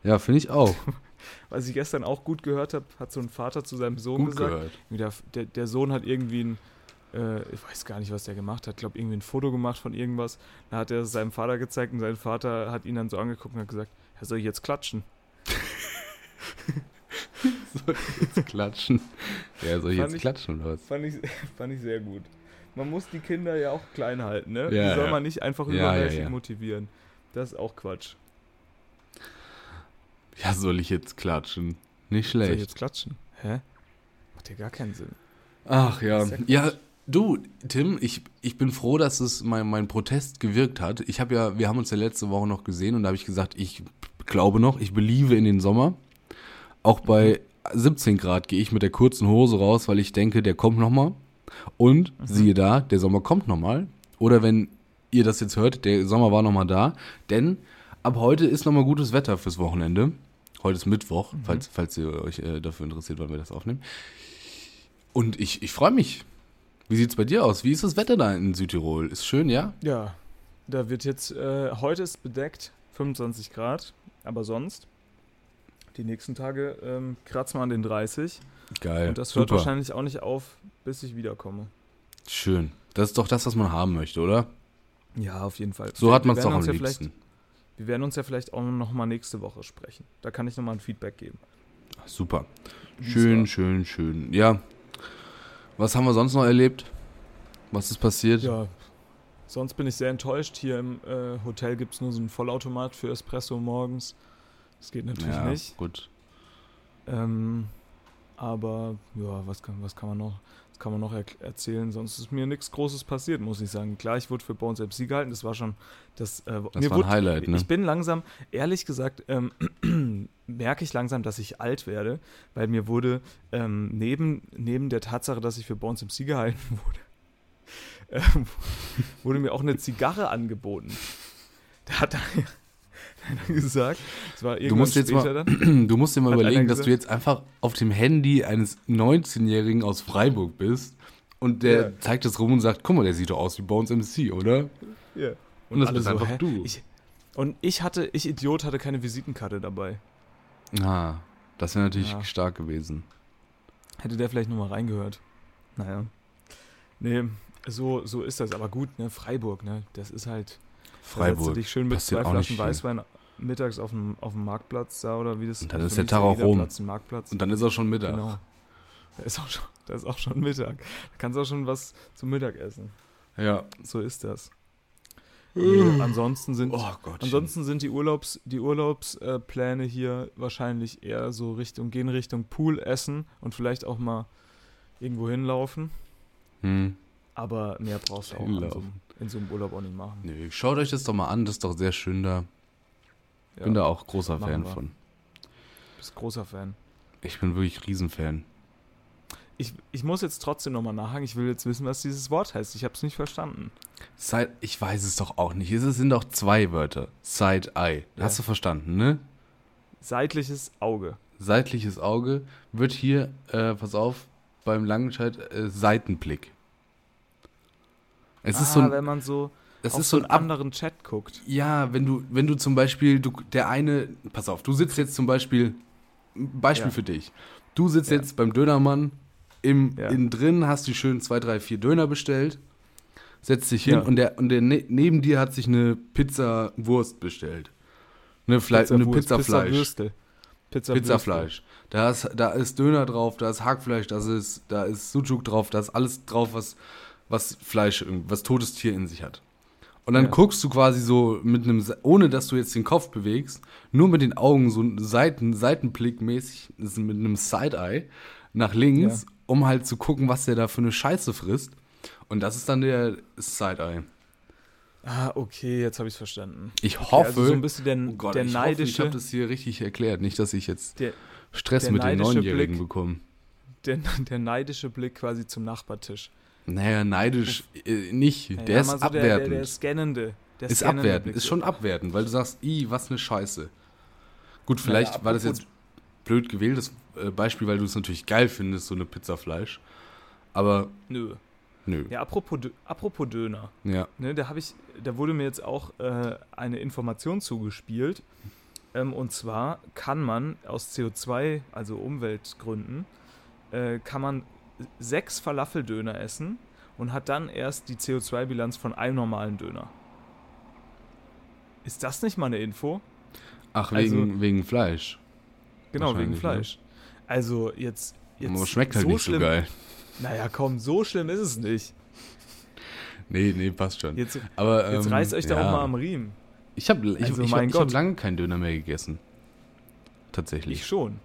Ja, finde ich auch. Was ich gestern auch gut gehört habe, hat so ein Vater zu seinem Sohn Gut gesagt. gehört. Der, der, der Sohn hat irgendwie ein, äh, ich weiß gar nicht, was der gemacht hat, glaube irgendwie ein Foto gemacht von irgendwas. Da hat er es seinem Vater gezeigt und sein Vater hat ihn dann so angeguckt und hat gesagt, ja, soll ich jetzt klatschen? Soll ich jetzt klatschen? Ja, soll ich Fand jetzt ich- klatschen oder was? Fand ich, fand ich sehr gut. Man muss die Kinder ja auch klein halten, ne? Ja, die soll ja. man nicht einfach übermäßig ja. motivieren. Das ist auch Quatsch. Ja, soll ich jetzt klatschen? Nicht Soll ich schlecht. jetzt klatschen? Hä? Macht ja gar keinen Sinn. Ach ja. Ja, du, Tim, ich, ich bin froh, dass es mein, mein Protest gewirkt hat. Ich habe ja, wir haben uns ja letzte Woche noch gesehen und da habe ich gesagt, ich glaube noch, ich beliebe in den Sommer. Auch bei 17 Grad gehe ich mit der kurzen Hose raus, weil ich denke, der kommt nochmal. Und siehe da, der Sommer kommt nochmal. Oder wenn ihr das jetzt hört, der Sommer war nochmal da. Denn ab heute ist nochmal gutes Wetter fürs Wochenende. Heute ist Mittwoch, falls, falls ihr euch äh, dafür interessiert, wann wir das aufnehmen. Und ich, ich freue mich. Wie sieht's bei dir aus? Wie ist das Wetter da in Südtirol? Ist schön, ja? Ja, da wird jetzt, äh, heute ist bedeckt 25 Grad, aber sonst die nächsten Tage ähm, kratzen wir an den 30. Geil. Und das hört Super. wahrscheinlich auch nicht auf, bis ich wiederkomme. Schön. Das ist doch das, was man haben möchte, oder? Ja, auf jeden Fall. So Wir- hat man es doch am ja liebsten. Wir werden uns ja vielleicht auch noch mal nächste Woche sprechen. Da kann ich noch mal ein Feedback geben. Super. Schön, schön, schön. Ja. Was haben wir sonst noch erlebt? Was ist passiert? Ja, sonst bin ich sehr enttäuscht. Hier im äh, Hotel gibt es nur so einen Vollautomat für Espresso morgens. Das geht natürlich Ja, nicht. gut. Ähm, Aber ja, was kann, was kann man noch, was kann man noch er erzählen? Sonst ist mir nichts Großes passiert, muss ich sagen. Klar, ich wurde für Bones MC gehalten. Das war schon das. Äh, Das mir war ein wurde, Highlight, ne? Ich bin langsam, ehrlich gesagt, ähm, merke ich langsam, dass ich alt werde, weil mir wurde ähm, neben, neben der Tatsache, dass ich für Bones MC gehalten wurde, ähm, wurde mir auch eine Zigarre angeboten. Da hat er hat er gesagt, Du musst jetzt mal, dann. du musst dir mal Hat überlegen, dass du jetzt einfach auf dem Handy eines 19-Jährigen aus Freiburg bist und der Ja. zeigt das rum und sagt, guck mal, der sieht doch aus wie Bones MC, oder? Ja. Und das alle bist einfach hä? du. Ich, und ich hatte, ich Idiot, hatte keine Visitenkarte dabei. Ah, das wäre natürlich Ja. stark gewesen. Hätte der vielleicht nochmal reingehört. Naja. Nee, so, so ist das. Aber gut, ne, Freiburg, ne, das ist halt. Da setzt du Freiburg. dich schön mit passiert zwei nicht Flaschen. Weißwein mittags auf dem, auf dem Marktplatz da oder wie das Und dann ist der Tag auch rum. Platz. Und dann ist auch schon Mittag. Genau. Da ist, auch schon, da ist auch schon Mittag. Da kannst du auch schon was zum Mittag essen. Ja. So ist das. Nee, ansonsten sind, Oh ansonsten sind die Urlaubs, die Urlaubspläne hier wahrscheinlich eher so Richtung, gehen Richtung Pool essen und vielleicht auch mal irgendwo hinlaufen. Hm. Aber mehr brauchst du auch Hinlaufen. In so einem Urlaub auch nicht machen. Nö, schaut euch das doch mal an, das ist doch sehr schön da. Ja, Bin da auch großer Fan wir. von. bist großer Fan. Ich bin wirklich Riesenfan. Ich, ich muss jetzt trotzdem nochmal nachhaken. Ich will jetzt wissen, was dieses Wort heißt. Ich habe es nicht verstanden. Side, ich weiß es doch auch nicht. Es sind doch zwei Wörter. Side-Eye. Ja. Hast du verstanden, ne? Seitliches Auge. Seitliches Auge wird hier, äh, pass auf, beim Langenscheid äh, Seitenblick. Es ah, ist so ein, wenn man so es auf ist so ein einen anderen Chat guckt. Ja, wenn du, wenn du zum Beispiel, du, der eine, pass auf, du sitzt jetzt zum Beispiel, Beispiel Ja. für dich. Du sitzt Ja. jetzt beim Dönermann, im, Ja. innen drin hast du schön zwei, drei, vier Döner bestellt, setzt dich hin und der, und der ne, neben dir hat sich eine Pizza Wurst bestellt. Eine, Fle eine Pizzawurst, Pizzafleisch. Pizzawürstel. Pizza Pizzafleisch. Da ist, da ist Döner drauf, da ist Hackfleisch, da ist, da ist Sucuk drauf, da ist alles drauf, was, was Fleisch, was totes Tier in sich hat. Und dann Ja. guckst du quasi so mit einem, ohne dass du jetzt den Kopf bewegst, nur mit den Augen so Seiten, Seitenblickmäßig, das ist mit einem Side-Eye nach links, Ja. um halt zu gucken, was der da für eine Scheiße frisst. Und das ist dann der Side-Eye. Ah, okay, jetzt habe ich es verstanden. Ich Okay, hoffe, also so ein bisschen der, oh Gott, der ich hoffe, ich neidische, habe das hier richtig erklärt. Nicht, dass ich jetzt der, Stress der mit den neidische Neunjährigen Blick. bekomme. der, der neidische Blick quasi zum Nachbartisch. Naja, neidisch äh, nicht. Ja, der ist so abwertend. Der, der, der scannende. Der ist scannende abwertend. Blick. Ist schon abwertend, weil du sagst, i, was eine Scheiße. Gut, vielleicht Naja, war das jetzt blöd gewähltes äh, Beispiel, weil du es natürlich geil findest, so eine Pizzafleisch. Aber Nö. nö. Ja, apropos, apropos Döner. Ja. Ne, da habe ich, da wurde mir jetzt auch äh, eine Information zugespielt. Ähm, und zwar kann man aus CO2, also Umweltgründen, äh, kann man sechs Falafeldöner essen und hat dann erst die CO2-Bilanz von einem normalen Döner. Ist das nicht mal eine Info? Ach, Also- wegen, wegen Fleisch. Genau, wegen ne? Fleisch. Also jetzt, jetzt Aber schmeckt halt so nicht schlimm. so geil. Naja, komm, so schlimm ist es nicht. Nee, nee, passt schon. Jetzt, Aber, jetzt ähm, reißt euch da ja. auch mal am Riemen. Ich habe ich, Also, ich, ich hab Gott. lange keinen Döner mehr gegessen. Tatsächlich. Ich schon.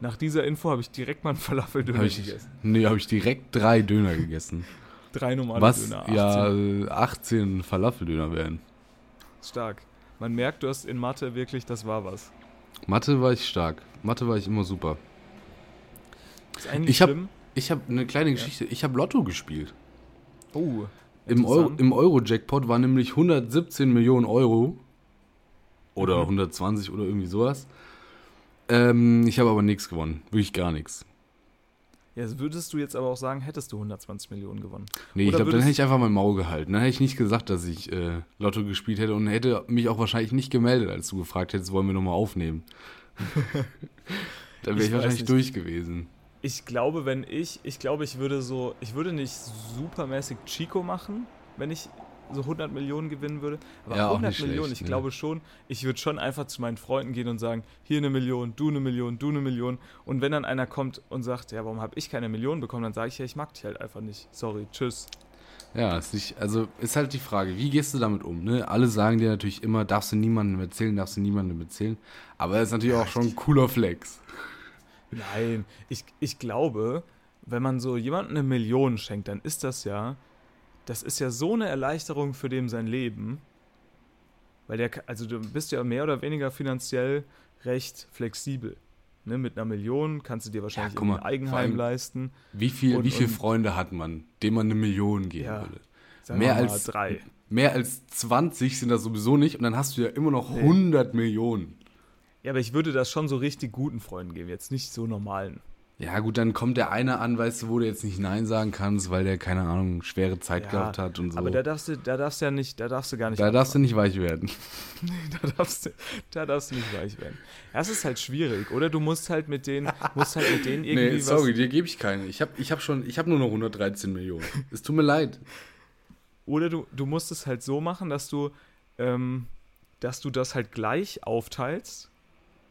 Nach dieser Info habe ich direkt mal einen Falafeldöner Hab ich, gegessen. nee, habe ich direkt drei Döner gegessen. Drei normale was Döner. ja 18. äh, 18 Falafeldöner wären. Stark. Man merkt, du hast in Mathe wirklich, das war was. Mathe war ich stark. Mathe war ich immer super. Ist eigentlich Ich hab- habe eine kleine Geschichte. Ich habe Lotto gespielt. Oh. Im, Euro. Im Euro-Jackpot war nämlich 117 Millionen Euro. Oder Mhm. 120 oder irgendwie sowas. Ähm, ich habe aber nichts gewonnen. Wirklich gar nichts. Ja, würdest du jetzt aber auch sagen, hättest du 120 Millionen gewonnen. Nee, ich Oder glaube, dann hätte ich einfach mein Maul gehalten. Dann hätte ich nicht gesagt, dass ich äh, Lotto gespielt hätte und hätte mich auch wahrscheinlich nicht gemeldet, als du gefragt hättest, wollen wir nochmal aufnehmen. dann wäre Ich ich, wahrscheinlich nicht. durch gewesen. Ich glaube, wenn ich, ich glaube, ich würde so, ich würde nicht supermäßig Chico machen, wenn ich so 100 Millionen gewinnen würde. Aber Ja, auch 100 nicht Millionen, schlecht, ich ne. glaube schon, ich würde schon einfach zu meinen Freunden gehen und sagen, hier eine Million, du eine Million, du eine Million. Und wenn dann einer kommt und sagt, ja, warum habe ich keine Million bekommen, dann sage ich, ja, ich mag dich halt einfach nicht. Sorry, tschüss. Ja, ist nicht, also ist halt die Frage, wie gehst du damit um? Ne? Alle sagen dir natürlich immer, darfst du niemandem erzählen, darfst du niemandem erzählen. Aber das ist natürlich auch schon ein cooler Flex. Nein, ich, ich glaube, wenn man so jemandem eine Million schenkt, dann ist das ja, das ist ja so eine Erleichterung für dem sein Leben. Weil der, also du bist ja mehr oder weniger finanziell recht flexibel. Ne, mit einer Million kannst du dir wahrscheinlich guck mal, ein Eigenheim allem- leisten. Wie viel, Und- wie viele und- Freunde hat man, dem man eine Million geben Ja. würde? Mehr als- drei. Mehr als 20 sind das sowieso nicht und dann hast du ja immer noch Nee. 100 Millionen. Ja, aber ich würde das schon so richtig guten Freunden geben, jetzt nicht so normalen. Ja, gut, dann kommt der eine an, weißt du, wo du jetzt nicht Nein sagen kannst, weil der, keine Ahnung, schwere Zeit Ja, gehabt hat und so. Aber da darfst du, da darfst du ja nicht, da darfst du gar nicht. da darfst du nicht weich werden. da darfst du, da darfst du nicht weich werden. Das ist halt schwierig, oder? Du musst halt mit denen, musst halt mit denen irgendwie Nee, sorry, was. dir gebe ich keine. Ich habe ich hab schon, ich habe nur noch 113 Millionen. Es tut mir leid. Oder du, du musst es halt so machen, dass du, ähm, dass du das halt gleich aufteilst.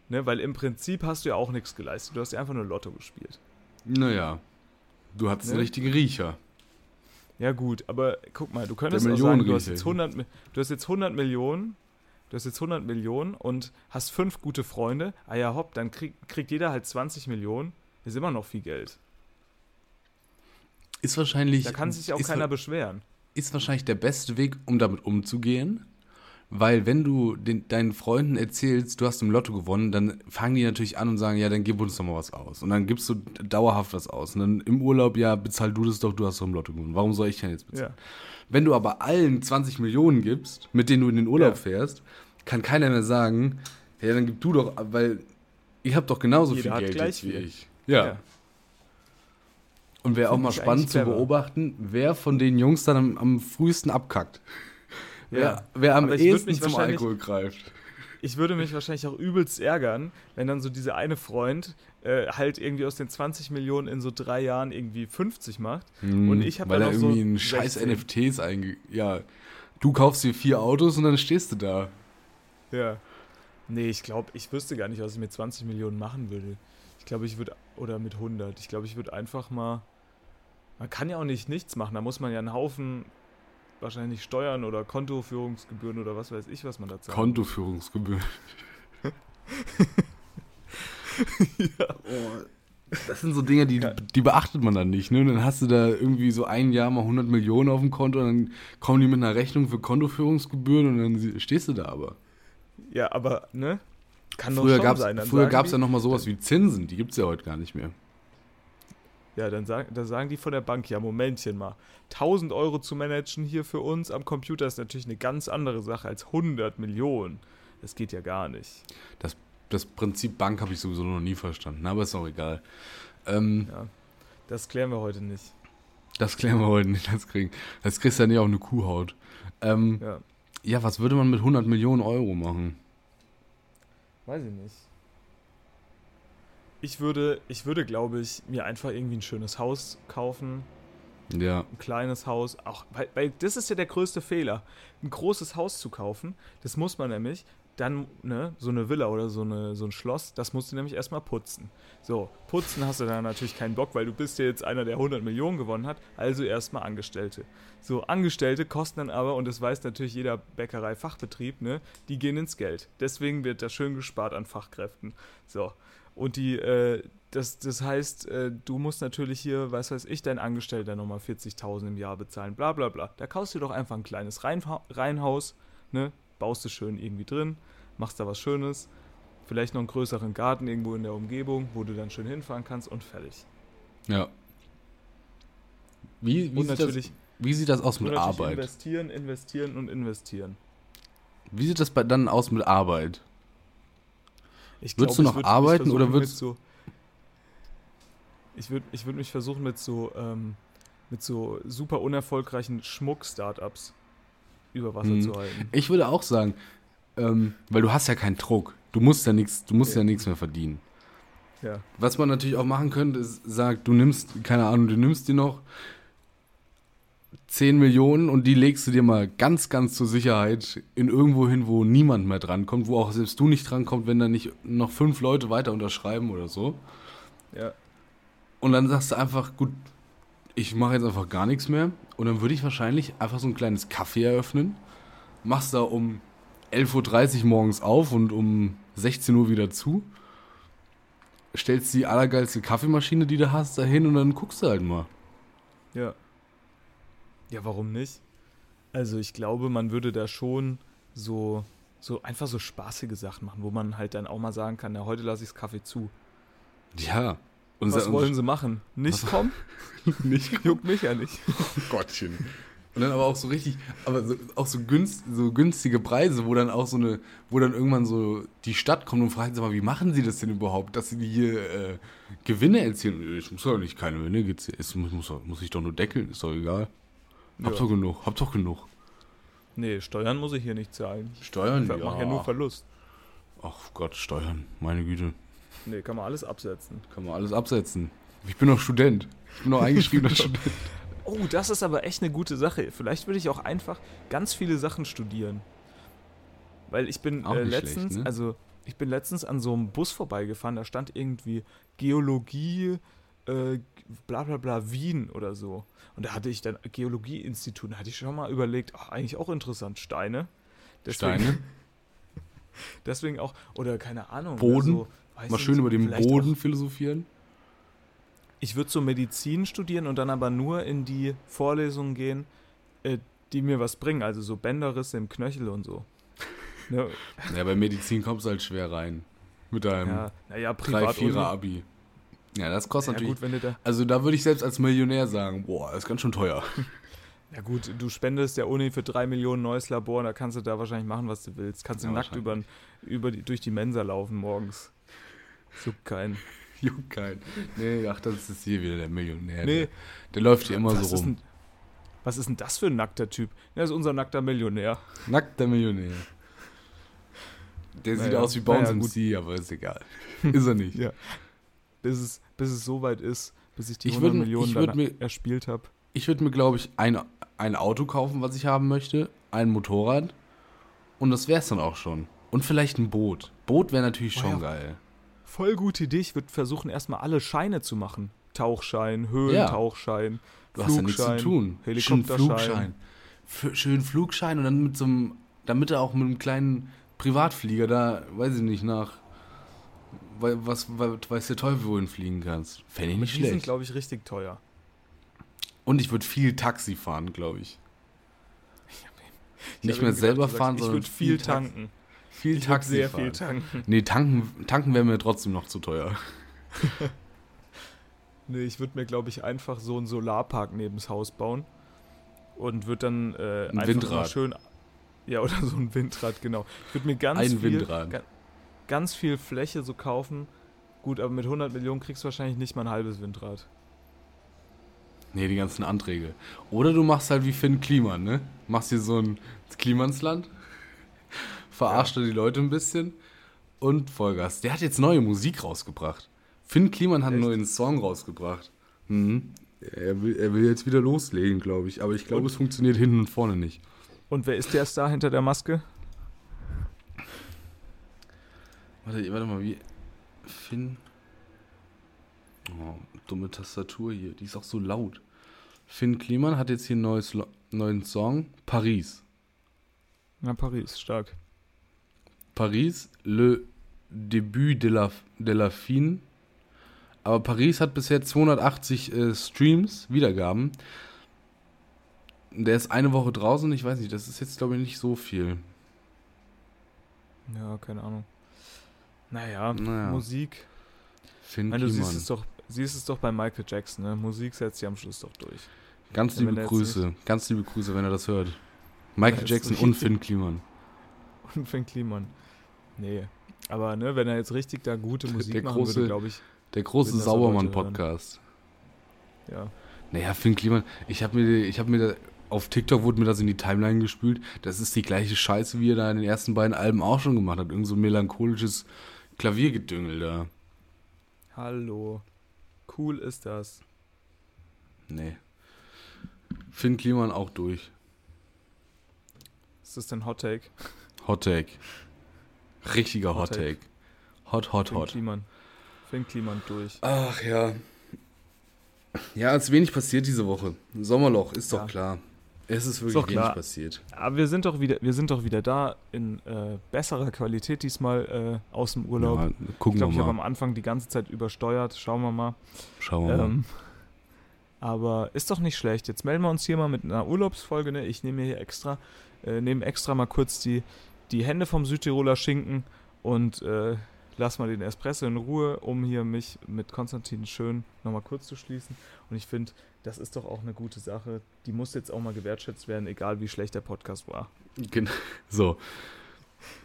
Ne? Weil im Prinzip hast du ja auch nichts geleistet. Du hast ja einfach nur Lotto gespielt. Naja, du hattest einen Ne? richtigen Riecher. Ja, gut, aber guck mal, du könntest auch sagen, du hast, jetzt 100, Mi- du hast jetzt 100 Millionen, du hast jetzt 100 Millionen und hast fünf gute Freunde. Ah ja, hopp, dann krieg, kriegt jeder halt 20 Millionen. Ist immer noch viel Geld. Ist wahrscheinlich. Da kann sich auch keiner beschweren. ist wahrscheinlich der beste Weg, um damit umzugehen. Weil wenn du den, deinen Freunden erzählst, du hast im Lotto gewonnen, dann fangen die natürlich an und sagen, ja, dann gib uns doch mal was aus. Und dann gibst du dauerhaft was aus. Und dann im Urlaub, ja, bezahl du das doch, du hast doch im Lotto gewonnen. Warum soll ich denn jetzt bezahlen? Ja. Wenn du aber allen 20 Millionen gibst, mit denen du in den Urlaub Ja. fährst, kann keiner mehr sagen, ja, dann gib du doch, weil ihr habt doch genauso Jeder viel Geld gleich wie viel. ich. Ja. Ja. Und wäre auch mal ich spannend zu beobachten, wer von den Jungs dann am, am frühesten abkackt. Wer, wer am ehesten zum Alkohol greift. Ich würde mich wahrscheinlich auch übelst ärgern, wenn dann so dieser eine Freund äh, halt irgendwie aus den 20 Millionen in so drei Jahren irgendwie 50 macht. Und ich hab Hm, Weil dann er noch so irgendwie einen scheiß 16. NFTs einge... Ja, du kaufst dir vier Autos und dann stehst du da. Ja. Nee, ich glaube, ich wüsste gar nicht, was ich mit 20 Millionen machen würde. Ich glaube, ich würde, oder mit 100. Ich glaube, ich würde einfach mal, man kann ja auch nicht nichts machen. Da muss man ja einen Haufen wahrscheinlich Steuern oder Kontoführungsgebühren oder was weiß ich, was man da zahlt. Kontoführungsgebühren. Oh, das sind so Dinge, die, Ja. die beachtet man dann nicht. Ne? Und dann hast du da irgendwie so ein Jahr mal 100 Millionen auf dem Konto und dann kommen die mit einer Rechnung für Kontoführungsgebühren und dann stehst du da aber. Ja, aber, ne? Kann doch Früher schon gab es sein. Dann früher gab's die- ja noch mal sowas wie Zinsen. Die gibt es ja heute gar nicht mehr. Ja, dann, sag, dann sagen die von der Bank, ja, Momentchen mal. 1000 Euro zu managen hier für uns am Computer ist natürlich eine ganz andere Sache als 100 Millionen. Das geht ja gar nicht. Das Prinzip Bank habe ich sowieso noch nie verstanden, aber ist auch egal. Ähm, Ja, das klären wir heute nicht. Das klären wir heute nicht. Das, kriegen. das kriegst du ja nicht auf eine Kuhhaut. Ähm, Ja, ja, was würde man mit 100 Millionen Euro machen? weiß ich nicht. Ich würde, ich würde, glaube ich, mir einfach irgendwie ein schönes Haus kaufen. Ja, Ein kleines Haus. Auch, weil, weil das ist ja der größte Fehler. Ein großes Haus zu kaufen, das muss man nämlich dann, ne, so eine Villa oder so, eine, so ein Schloss, das musst du nämlich erstmal putzen. So, putzen hast du dann natürlich keinen Bock, weil du bist ja jetzt einer, der 100 Millionen gewonnen hat, also erstmal Angestellte. So, Angestellte kosten dann aber, und das weiß natürlich jeder Bäckerei-Fachbetrieb, ne, die gehen ins Geld. Deswegen wird da schön gespart an Fachkräften. So, und die, äh, das, das heißt, äh, du musst natürlich hier, was weiß ich, dein Angestellter nochmal 40.000 im Jahr bezahlen, bla bla bla. Da kaufst du doch einfach ein kleines Reihenha Reihenhaus, ne, baust du schön irgendwie drin, machst da was Schönes, vielleicht noch einen größeren Garten irgendwo in der Umgebung, wo du dann schön hinfahren kannst und fertig. ja. Wie, wie, sieht, das, wie sieht das aus mit Arbeit? investieren, investieren und investieren. Wie sieht das bei, dann aus mit Arbeit? Ich Würdest du noch würd arbeiten oder würdest- mit so, Ich würde ich würd mich versuchen mit so ähm, mit so super unerfolgreichen Schmuck-Startups über Wasser Hm. zu halten. Ich würde auch sagen, ähm, weil du hast ja keinen Druck. Du musst ja nichts, du musst ja, Ja. nichts mehr verdienen. Ja. Was man natürlich auch machen könnte, ist, sagt, du nimmst, keine Ahnung, du nimmst dir noch 10 Millionen und die legst du dir mal ganz, ganz zur Sicherheit in irgendwo hin, wo niemand mehr drankommt, wo auch selbst du nicht drankommst, wenn da nicht noch fünf Leute weiter unterschreiben oder so. Ja. Und dann sagst du einfach, gut, ich mache jetzt einfach gar nichts mehr. Und dann würde ich wahrscheinlich einfach so ein kleines Café eröffnen. Machst da um 11.30 Uhr morgens auf und um 16 Uhr wieder zu. stellst die allergeilste Kaffeemaschine, die du hast, dahin und dann guckst du halt mal. Ja. Ja, warum nicht? Also ich glaube, man würde da schon so, so einfach so spaßige Sachen machen, wo man halt dann auch mal sagen kann, ja, heute lasse ich das Kaffee zu. Ja. Und Was wollen sie machen? Nicht Was- kommen? nicht? Juckt mich ja nicht. Gottchen. Und dann aber auch so richtig, aber so, auch so, günst, so günstige Preise, wo dann auch so eine, wo dann irgendwann so die Stadt kommt und fragt, sag mal, wie machen sie das denn überhaupt, dass sie hier äh, Gewinne erzielen? Ich muss doch nicht keine Gewinne, es muss, muss ich doch nur deckeln, ist doch egal. Hab Ja. doch genug, hab doch genug. Nee, Steuern muss ich hier nicht zahlen. Steuern, Ich mache ja nur Verlust. Ach Gott, Steuern, meine Güte. Nee, kann man alles absetzen. Kann man alles absetzen. Ich bin doch Student. Ich bin doch eingeschriebener Student. Oh, das ist aber echt eine gute Sache. Vielleicht würde ich auch einfach ganz viele Sachen studieren. Weil ich bin äh, letztens, schlecht, ne? also ich bin letztens an so einem Bus vorbeigefahren, da stand irgendwie Geologie, äh, bla bla bla, Wien oder so. Und da hatte ich dann Geologieinstitut, da hatte ich schon mal überlegt, ach, eigentlich auch interessant, Steine. Deswegen, Steine, Deswegen auch, oder keine Ahnung. Boden? So, mal schön über den Boden Auch, philosophieren. ich würde so Medizin studieren und dann aber nur in die Vorlesungen gehen, äh, die mir was bringen. Also so Bänderrisse im Knöchel und so. Ne, Ja, bei Medizin kommst du halt schwer rein. Mit deinem ja, naja, 3 Ja, das kostet Ja natürlich. gut, wenn du da, also da würde ich selbst als Millionär sagen, boah, das ist ganz schön teuer. ja gut, du spendest der Uni für drei Millionen neues Labor, da kannst du da wahrscheinlich machen, was du willst. Kannst du Ja, nackt über, über die, durch die Mensa laufen morgens. Juckt keinen. Juckt keinen. Nee, ach, das ist hier wieder der Millionär. Nee. Der, der läuft hier immer was so Ist rum. denn, was ist denn das für ein nackter Typ? Der ist unser nackter Millionär. Nackter Millionär. Der sieht Naja, aus wie Bones naja, MC, aber ist egal. ist er nicht. Ja. Bis es, bis es so weit ist, bis ich die Ich 100 würd- Millionen ich mir- erspielt habe. Ich würde mir, glaube ich, ein, ein Auto kaufen, was ich haben möchte, ein Motorrad und das wäre es dann auch schon. Und vielleicht ein Boot. Boot wäre natürlich Oh schon ja. geil. Voll gute Idee. Ich würde versuchen, erstmal alle Scheine zu machen. Tauchschein, Höhentauchschein, Du hast ja nichts zu Flugschein, tun. Schön Helikopterschein. Flugschein. F schön Flugschein und dann mit so einem, damit er auch mit einem kleinen Privatflieger da, weiß ich nicht, nach, wei- was, was weiß der Teufel, wohin fliegen kannst. Fände ich nicht die sind, schlecht. glaube ich, richtig teuer. Und ich würde viel Taxi fahren, glaube ich. Ich Nicht mehr selber du fahren, sagst, Ich sondern würde viel tanken. Viel Ich Taxi sehr fahren. viel tanken. Nee, tanken, tanken wäre mir trotzdem noch zu teuer. Nee, ich würde mir, glaube ich, einfach so einen Solarpark neben das Haus bauen. Und würde dann äh, Ein einfach Windrad. schön. Ja, oder so ein Windrad, genau. Ich würde mir ganz Ein viel, Windrad. ga- ganz viel Fläche so kaufen. Gut, aber mit 100 Millionen kriegst du wahrscheinlich nicht mal ein halbes Windrad. Nee, die ganzen Anträge. Oder du machst halt wie Finn Kliman, ne? Machst dir so ein Klimansland, verarscht ja. die Leute ein bisschen und Vollgas. Der hat jetzt neue Musik rausgebracht. Finn Kliman hat einen Echt? neuen Song rausgebracht. Mhm. Er, will, er will jetzt wieder loslegen, glaube ich. Aber ich glaube, es funktioniert hinten und vorne nicht. Und wer ist der Star hinter der Maske? Warte, warte mal, wie. Finn. Oh, dumme Tastatur hier. Die ist auch so laut. Finn Kliman hat jetzt hier einen neues, neuen Song. Paris. Na, Paris, stark. Paris, le début de la, de la fin. Aber Paris hat bisher 280 äh, Streams, Wiedergaben. Der ist eine Woche draußen, ich weiß nicht, das ist jetzt glaube ich nicht so viel. Ja, keine Ahnung. Naja, Naja. Musik. Ich meine, du siehst es, doch, siehst es doch bei Michael Jackson, ne? Musik setzt sich am Schluss doch durch. Ganz liebe Grüße, ganz liebe Grüße, wenn er das hört. Michael Ja, Jackson und Finn Kliman. Und Finn Kliman. Nee. Aber ne, wenn er jetzt richtig da gute Musik der machen große- würde, glaube ich, Der große. Saubermann-Podcast. ja. Naja, Finn Kliman, ich habe mir, ich habe mir, da- auf TikTok wurde mir das in die Timeline gespült. Das ist die gleiche Scheiße, wie er da in den ersten beiden Alben auch schon gemacht hat. Irgend so melancholisches Klaviergedüngel da. Hallo. Cool ist das. Nee. Finn Kliman auch durch. Ist das denn Hot Take? Hot Take. Richtiger Hot Hot Take. Take. Hot, hot, Finn hot. Kliman. Finn Kliman durch. Ach ja. Ja, es wenig passiert diese Woche. Sommerloch, ist doch Ja. klar. Es ist wirklich doch wenig passiert. Aber wir sind doch wieder, wir sind doch wieder da in äh, besserer Qualität diesmal äh, aus dem Urlaub. Ja, ich gucken glaube, ich habe mal. am Anfang die ganze Zeit übersteuert. Schauen wir mal. Schauen wir mal. Ähm, aber ist doch nicht schlecht. Jetzt melden wir uns hier mal mit einer Urlaubsfolge. Ne? Ich nehme mir hier extra, äh, nehme extra mal kurz die, die Hände vom Südtiroler Schinken und äh, lass mal den Espresso in Ruhe, um hier mich mit Konstantin schön nochmal kurz zu schließen. Und ich finde, das ist doch auch eine gute Sache. Die muss jetzt auch mal gewertschätzt werden, egal wie schlecht der Podcast war. Gen- So.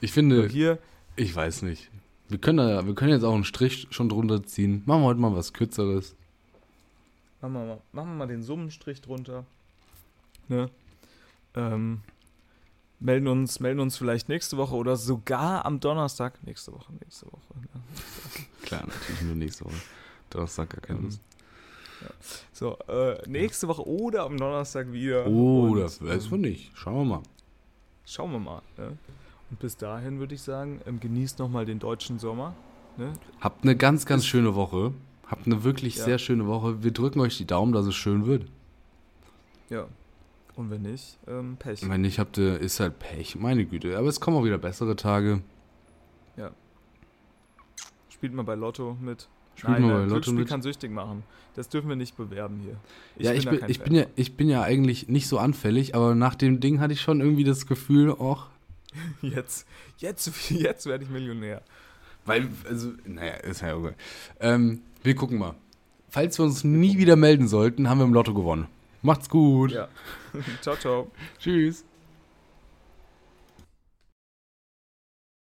Ich finde, hier, ich weiß nicht. Wir können, da, wir können jetzt auch einen Strich schon drunter ziehen. Machen wir heute mal was Kürzeres. machen wir mal, machen wir mal den Summenstrich drunter. Ne? Ähm, melden, uns, melden uns vielleicht nächste Woche oder sogar am Donnerstag. Nächste Woche, nächste Woche. Ne? Klar, natürlich nur nächste Woche. Donnerstag gar keine Mhm. Lust. So, äh, nächste Woche oder am Donnerstag wieder. Oder, Und, weiß ähm, man nicht. Schauen wir mal. Schauen wir mal. Ne? Und bis dahin würde ich sagen, ähm, genießt nochmal den deutschen Sommer. Ne? Habt eine ganz, ganz schöne Woche. Habt eine wirklich Ja. sehr schöne Woche. Wir drücken euch die Daumen, dass es schön wird. Ja. Und wenn nicht, ähm, Pech. Wenn nicht, habt ihr, ist halt Pech. Meine Güte. Aber es kommen auch wieder bessere Tage. Spielt mal bei Lotto mit. Spielt mal bei Lotto Glücksspiel mit. kann süchtig machen. Das dürfen wir nicht bewerben hier. ja, ich da bin, ich, Fan bin ja, ich bin ja eigentlich nicht so anfällig, aber nach dem Ding hatte ich schon irgendwie das Gefühl, auch, Jetzt, jetzt, jetzt werde ich Millionär. weil, also, naja, ist ja okay. Ähm, wir gucken mal. Falls wir uns nie wieder melden sollten, haben wir im Lotto gewonnen. Macht's gut. Ja. ciao, ciao. Tschüss.